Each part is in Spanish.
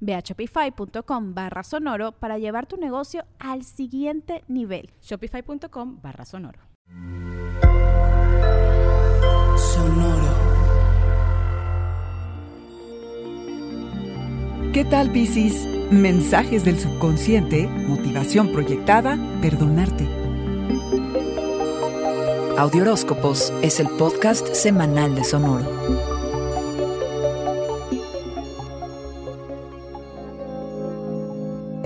Ve a shopify.com barra sonoro para llevar tu negocio al siguiente nivel. Shopify.com barra sonoro. Sonoro. ¿Qué tal, Piscis? Mensajes del subconsciente, motivación proyectada, perdonarte. Audioróscopos es el podcast semanal de Sonoro.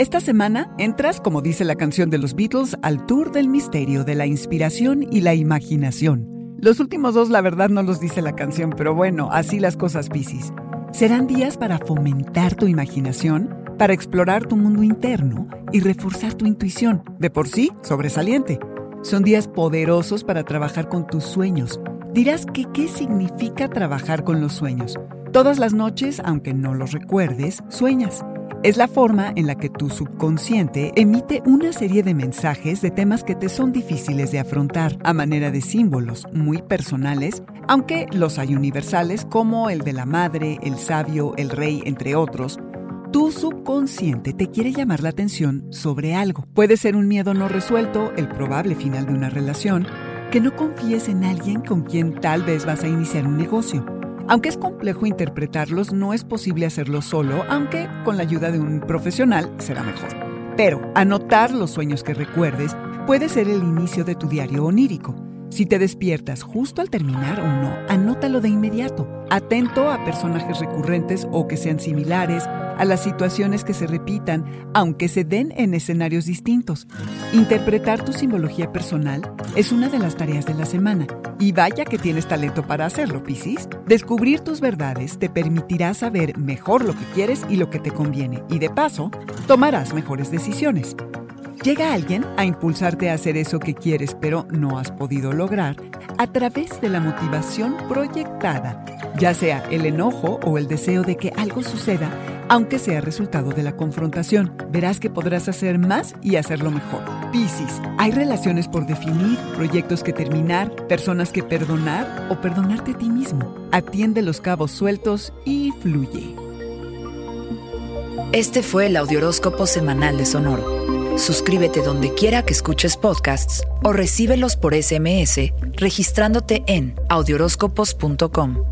Esta semana entras, como dice la canción de los Beatles, al tour del misterio de la inspiración y la imaginación. Los últimos dos, la verdad, no los dice la canción, pero bueno, así las cosas, Piscis. Serán días para fomentar tu imaginación, para explorar tu mundo interno y reforzar tu intuición, de por sí sobresaliente. Son días poderosos para trabajar con tus sueños. Dirás que qué significa trabajar con los sueños. Todas las noches, aunque no los recuerdes, sueñas. Es la forma en la que tu subconsciente emite una serie de mensajes de temas que te son difíciles de afrontar a manera de símbolos muy personales, aunque los hay universales como el de la madre, el sabio, el rey, entre otros. Tu subconsciente te quiere llamar la atención sobre algo. Puede ser un miedo no resuelto, el probable final de una relación, que no confíes en alguien con quien tal vez vas a iniciar un negocio aunque es complejo interpretarlos, no es posible hacerlo solo, aunque con la ayuda de un profesional será mejor. Pero anotar los sueños que recuerdes puede ser el inicio de tu diario onírico. Si te despiertas justo al terminar uno, anótalo de inmediato, atento a personajes recurrentes o que sean similares, a las situaciones que se repitan, aunque se den en escenarios distintos. Interpretar tu simbología personal es una de las tareas de la semana. Y vaya que tienes talento para hacerlo, Piscis. Descubrir tus verdades te permitirá saber mejor lo que quieres y lo que te conviene. Y de paso, tomarás mejores decisiones. Llega alguien a impulsarte a hacer eso que quieres pero no has podido lograr a través de la motivación proyectada, ya sea el enojo o el deseo de que algo suceda aunque sea resultado de la confrontación. Verás que podrás hacer más y hacerlo mejor. Piscis, hay relaciones por definir, proyectos que terminar, personas que perdonar o perdonarte a ti mismo. Atiende los cabos sueltos y fluye. Este fue el Audioróscopo Semanal de Sonoro. Suscríbete donde quiera que escuches podcasts o recíbelos por SMS registrándote en audioróscopos.com.